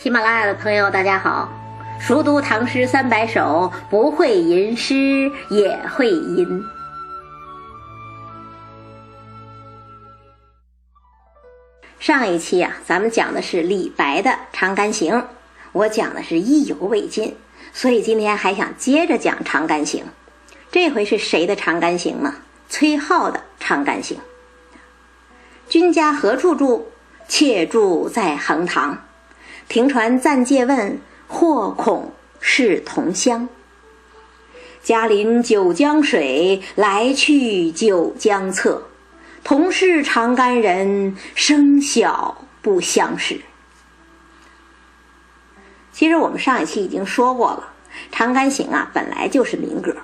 喜马拉雅的朋友，大家好！熟读唐诗三百首，不会吟诗也会吟。上一期啊，咱们讲的是李白的《长干行》，我讲的是意犹未尽，所以今天还想接着讲《长干行》。这回是谁的《长干行》呢？崔颢的《长干行》。君家何处住？妾住在横塘。停船暂借问，或恐是同乡。家临九江水，来去九江侧。同是长干人，生小不相识。其实我们上一期已经说过了，《长干行》啊，本来就是民歌。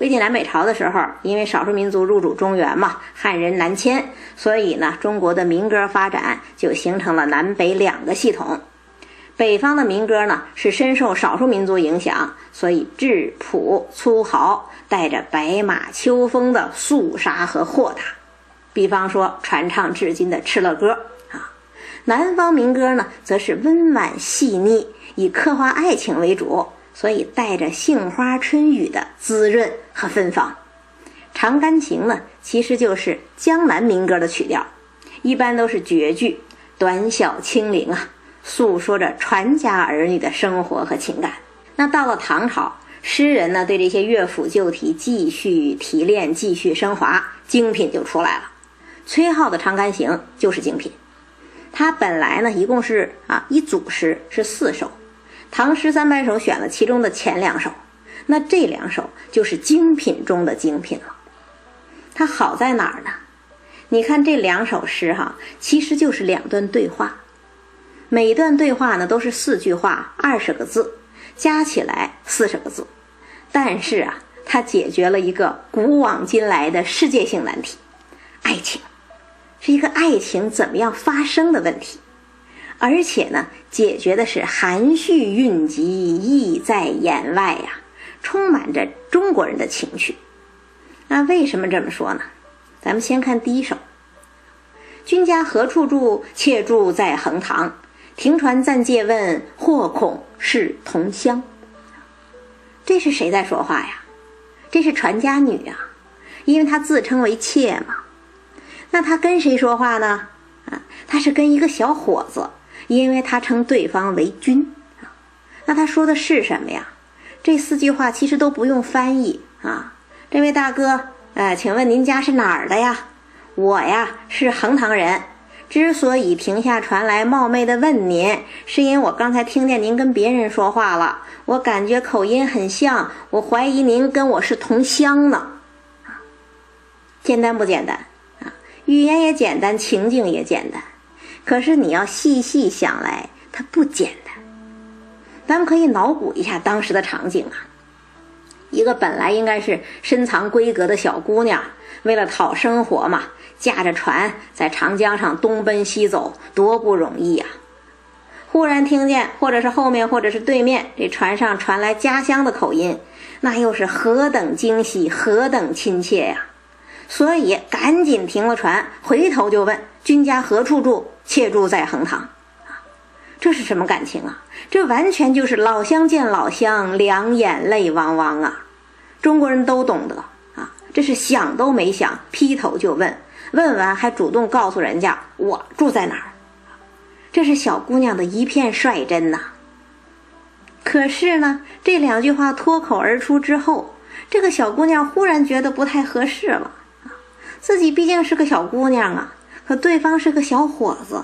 魏晋南北朝的时候，因为少数民族入主中原嘛，汉人南迁，所以呢，中国的民歌发展就形成了南北两个系统。北方的民歌呢，是深受少数民族影响，所以质朴粗豪，带着白马秋风的肃杀和豁达。比方说传唱至今的《敕勒歌》啊，南方民歌呢，则是温婉细腻，以刻画爱情为主，所以带着杏花春雨的滋润和芬芳。《长干行》呢，其实就是江南民歌的曲调，一般都是绝句，短小轻灵啊。诉说着传家儿女的生活和情感。那到了唐朝，诗人呢对这些乐府旧题继续提炼、继续升华，精品就出来了。崔颢的《长干行》就是精品。他本来呢一共是啊一组诗是四首，《唐诗三百首》选了其中的前两首，那这两首就是精品中的精品了。它好在哪儿呢？你看这两首诗哈，其实就是两段对话。每段对话呢都是四句话，二十个字，加起来四十个字。但是啊，它解决了一个古往今来的世界性难题——爱情，是一个爱情怎么样发生的问题。而且呢，解决的是含蓄蕴集，意在言外呀，充满着中国人的情趣。那为什么这么说呢？咱们先看第一首：“君家何处住？妾住在横塘。”停船暂借问，或恐是同乡。这是谁在说话呀？这是船家女啊，因为她自称为妾嘛。那她跟谁说话呢？啊，她是跟一个小伙子，因为她称对方为君啊。那她说的是什么呀？这四句话其实都不用翻译啊。这位大哥，呃，请问您家是哪儿的呀？我呀，是横塘人。之所以停下船来冒昧的问您，是因为我刚才听见您跟别人说话了，我感觉口音很像，我怀疑您跟我是同乡呢。简单不简单啊？语言也简单，情境也简单，可是你要细细想来，它不简单。咱们可以脑补一下当时的场景啊，一个本来应该是深藏闺阁的小姑娘，为了讨生活嘛。驾着船在长江上东奔西走，多不容易呀！忽然听见，或者是后面，或者是对面，这船上传来家乡的口音，那又是何等惊喜，何等亲切呀！所以赶紧停了船，回头就问：“君家何处住？妾住在横塘。”啊，这是什么感情啊？这完全就是老乡见老乡，两眼泪汪汪啊！中国人都懂得啊，这是想都没想，劈头就问。问完还主动告诉人家我住在哪儿，这是小姑娘的一片率真呐。可是呢，这两句话脱口而出之后，这个小姑娘忽然觉得不太合适了自己毕竟是个小姑娘啊，可对方是个小伙子，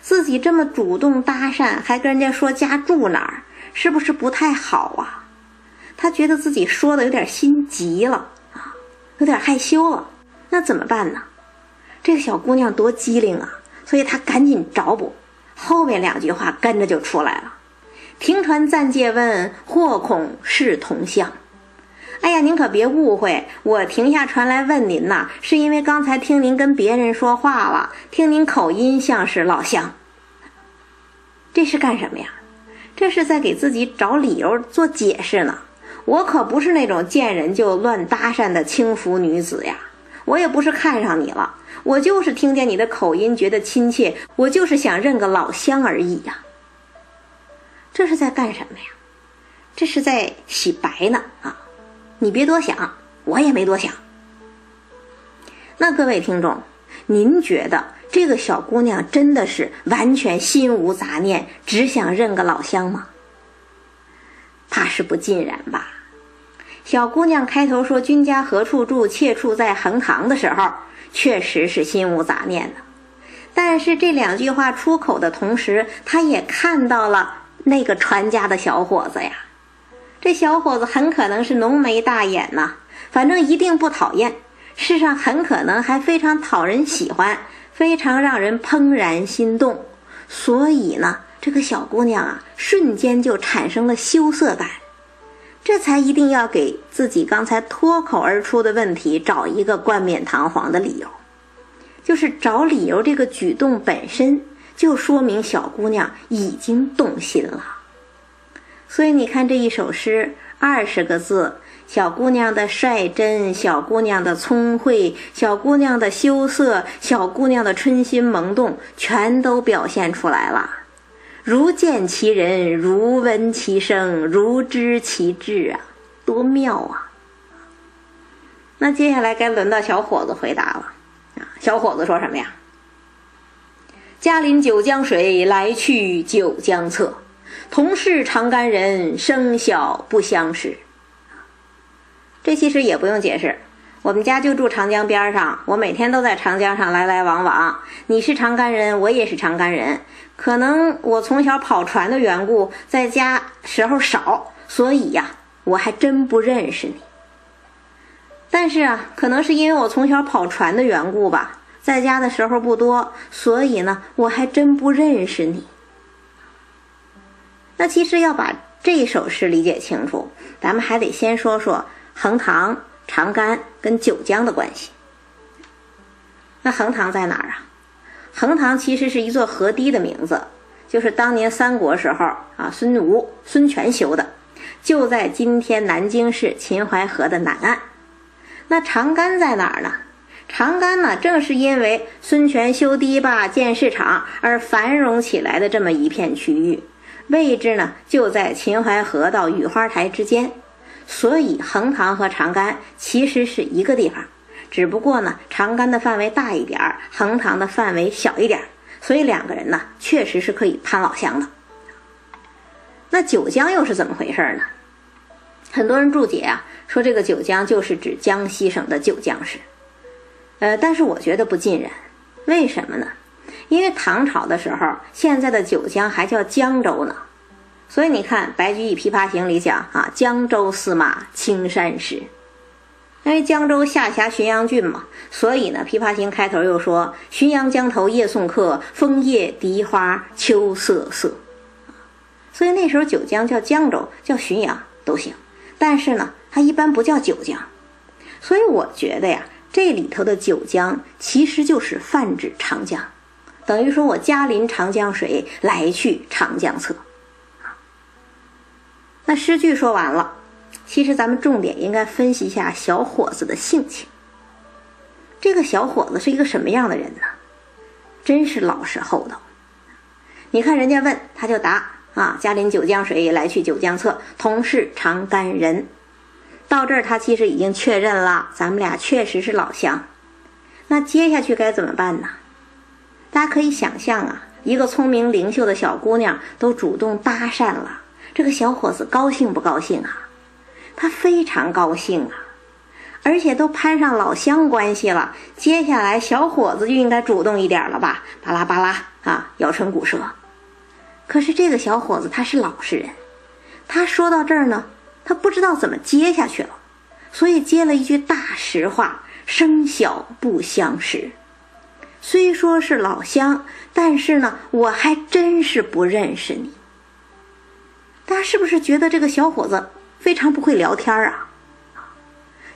自己这么主动搭讪，还跟人家说家住哪儿，是不是不太好啊？她觉得自己说的有点心急了啊，有点害羞了，那怎么办呢？这个小姑娘多机灵啊，所以她赶紧找补，后面两句话跟着就出来了。停船暂借问，或恐是同乡。哎呀，您可别误会，我停下船来问您呐，是因为刚才听您跟别人说话了，听您口音像是老乡。这是干什么呀？这是在给自己找理由做解释呢。我可不是那种见人就乱搭讪的轻浮女子呀，我也不是看上你了。我就是听见你的口音觉得亲切，我就是想认个老乡而已呀。这是在干什么呀？这是在洗白呢啊！你别多想，我也没多想。那各位听众，您觉得这个小姑娘真的是完全心无杂念，只想认个老乡吗？怕是不尽然吧。小姑娘开头说“君家何处住，妾处在横塘”的时候，确实是心无杂念的。但是这两句话出口的同时，她也看到了那个传家的小伙子呀。这小伙子很可能是浓眉大眼呐，反正一定不讨厌。世上很可能还非常讨人喜欢，非常让人怦然心动。所以呢，这个小姑娘啊，瞬间就产生了羞涩感，这才一定要给自己刚才脱口而出的问题找一个冠冕堂皇的理由。就是找理由，这个举动本身就说明小姑娘已经动心了。所以你看这一首诗，二十个字，小姑娘的率真，小姑娘的聪慧，小姑娘的羞涩，小姑娘的春心萌动，全都表现出来了。如见其人，如闻其声，如知其志啊，多妙啊！那接下来该轮到小伙子回答了啊。小伙子说什么呀？嘉临九江水，来去九江侧。同是长干人，生小不相识。这其实也不用解释，我们家就住长江边上，我每天都在长江上来来往往。你是长干人，我也是长干人。可能我从小跑船的缘故，在家时候少，所以呀，我还真不认识你。但是啊，可能是因为我从小跑船的缘故吧，在家的时候不多，所以呢，我还真不认识你。那其实要把这首诗理解清楚，咱们还得先说说横塘、长干跟九江的关系。那横塘在哪儿啊？横塘其实是一座河堤的名字，就是当年三国时候啊，孙吴、孙权修的，就在今天南京市秦淮河的南岸。那长干在哪儿呢？长干呢，正是因为孙权修堤坝建市场而繁荣起来的这么一片区域，位置呢就在秦淮河到雨花台之间，所以横塘和长干其实是一个地方，只不过呢长干的范围大一点儿，横塘的范围小一点儿，所以两个人呢确实是可以攀老乡的。那九江又是怎么回事呢？很多人注解啊。说这个九江就是指江西省的九江市，呃，但是我觉得不尽然，为什么呢？因为唐朝的时候，现在的九江还叫江州呢，所以你看《白居易琵琶行》里讲啊，江州司马青衫湿，因为江州下辖浔阳郡嘛，所以呢，《琵琶行》开头又说浔阳江头夜送客，枫叶荻花秋瑟瑟，所以那时候九江叫江州，叫浔阳都行，但是呢。它一般不叫九江，所以我觉得呀，这里头的九江其实就是泛指长江，等于说我嘉临长江水，来去长江侧。那诗句说完了，其实咱们重点应该分析一下小伙子的性情。这个小伙子是一个什么样的人呢？真是老实厚道。你看人家问他就答啊，嘉临九江水，来去九江侧，同是长干人。到这儿，他其实已经确认了，咱们俩确实是老乡。那接下去该怎么办呢？大家可以想象啊，一个聪明灵秀的小姑娘都主动搭讪了，这个小伙子高兴不高兴啊？他非常高兴啊，而且都攀上老乡关系了，接下来小伙子就应该主动一点了吧？巴拉巴拉啊，咬唇鼓舌。可是这个小伙子他是老实人，他说到这儿呢。他不知道怎么接下去了，所以接了一句大实话：“生小不相识。”虽说是老乡，但是呢，我还真是不认识你。大家是不是觉得这个小伙子非常不会聊天啊？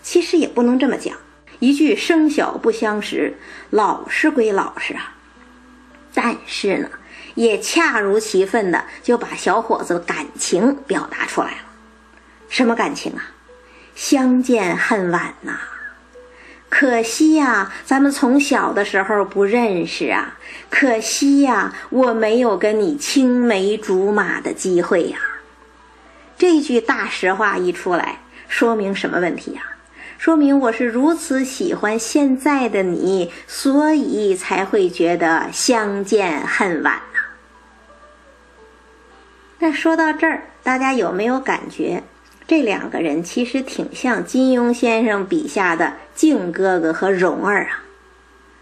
其实也不能这么讲，一句“生小不相识”，老实归老实啊，但是呢，也恰如其分的就把小伙子的感情表达出来了。什么感情啊？相见恨晚呐！可惜呀，咱们从小的时候不认识啊！可惜呀，我没有跟你青梅竹马的机会呀。这句大实话一出来，说明什么问题呀？说明我是如此喜欢现在的你，所以才会觉得相见恨晚呐。那说到这儿，大家有没有感觉？这两个人其实挺像金庸先生笔下的靖哥哥和蓉儿啊。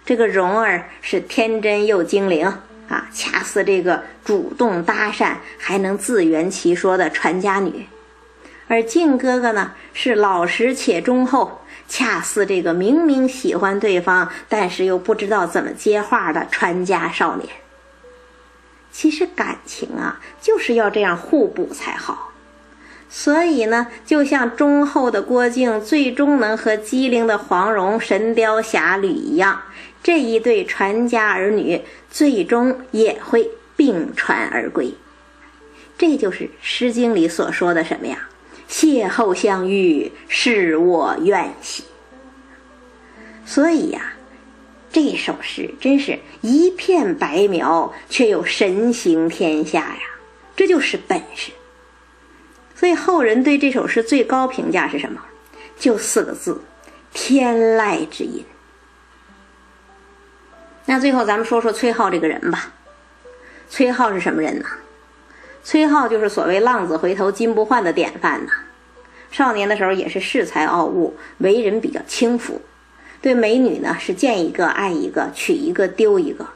这个蓉儿是天真又精灵啊，恰似这个主动搭讪还能自圆其说的传家女；而靖哥哥呢，是老实且忠厚，恰似这个明明喜欢对方，但是又不知道怎么接话的传家少年。其实感情啊，就是要这样互补才好。所以呢，就像忠厚的郭靖最终能和机灵的黄蓉《神雕侠侣》一样，这一对传家儿女最终也会并传而归。这就是《诗经》里所说的什么呀？“邂逅相遇，是我愿兮。”所以呀，这首诗真是一片白描，却又神行天下呀！这就是本事。所以后人对这首诗最高评价是什么？就四个字：天籁之音。那最后咱们说说崔颢这个人吧。崔颢是什么人呢？崔颢就是所谓“浪子回头金不换”的典范呐。少年的时候也是恃才傲物，为人比较轻浮，对美女呢是见一个爱一个，娶一个丢一个。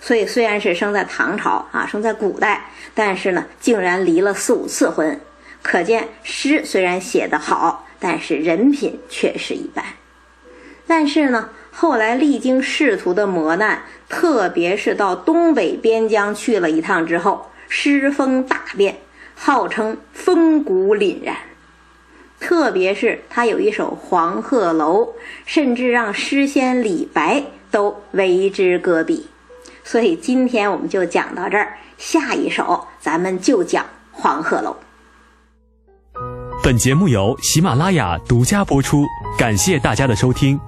所以虽然是生在唐朝啊，生在古代，但是呢竟然离了四五次婚。可见诗虽然写得好，但是人品却是一般。但是呢，后来历经仕途的磨难，特别是到东北边疆去了一趟之后，诗风大变，号称风骨凛然。特别是他有一首《黄鹤楼》，甚至让诗仙李白都为之搁笔。所以今天我们就讲到这儿，下一首咱们就讲《黄鹤楼》。本节目由喜马拉雅独家播出，感谢大家的收听。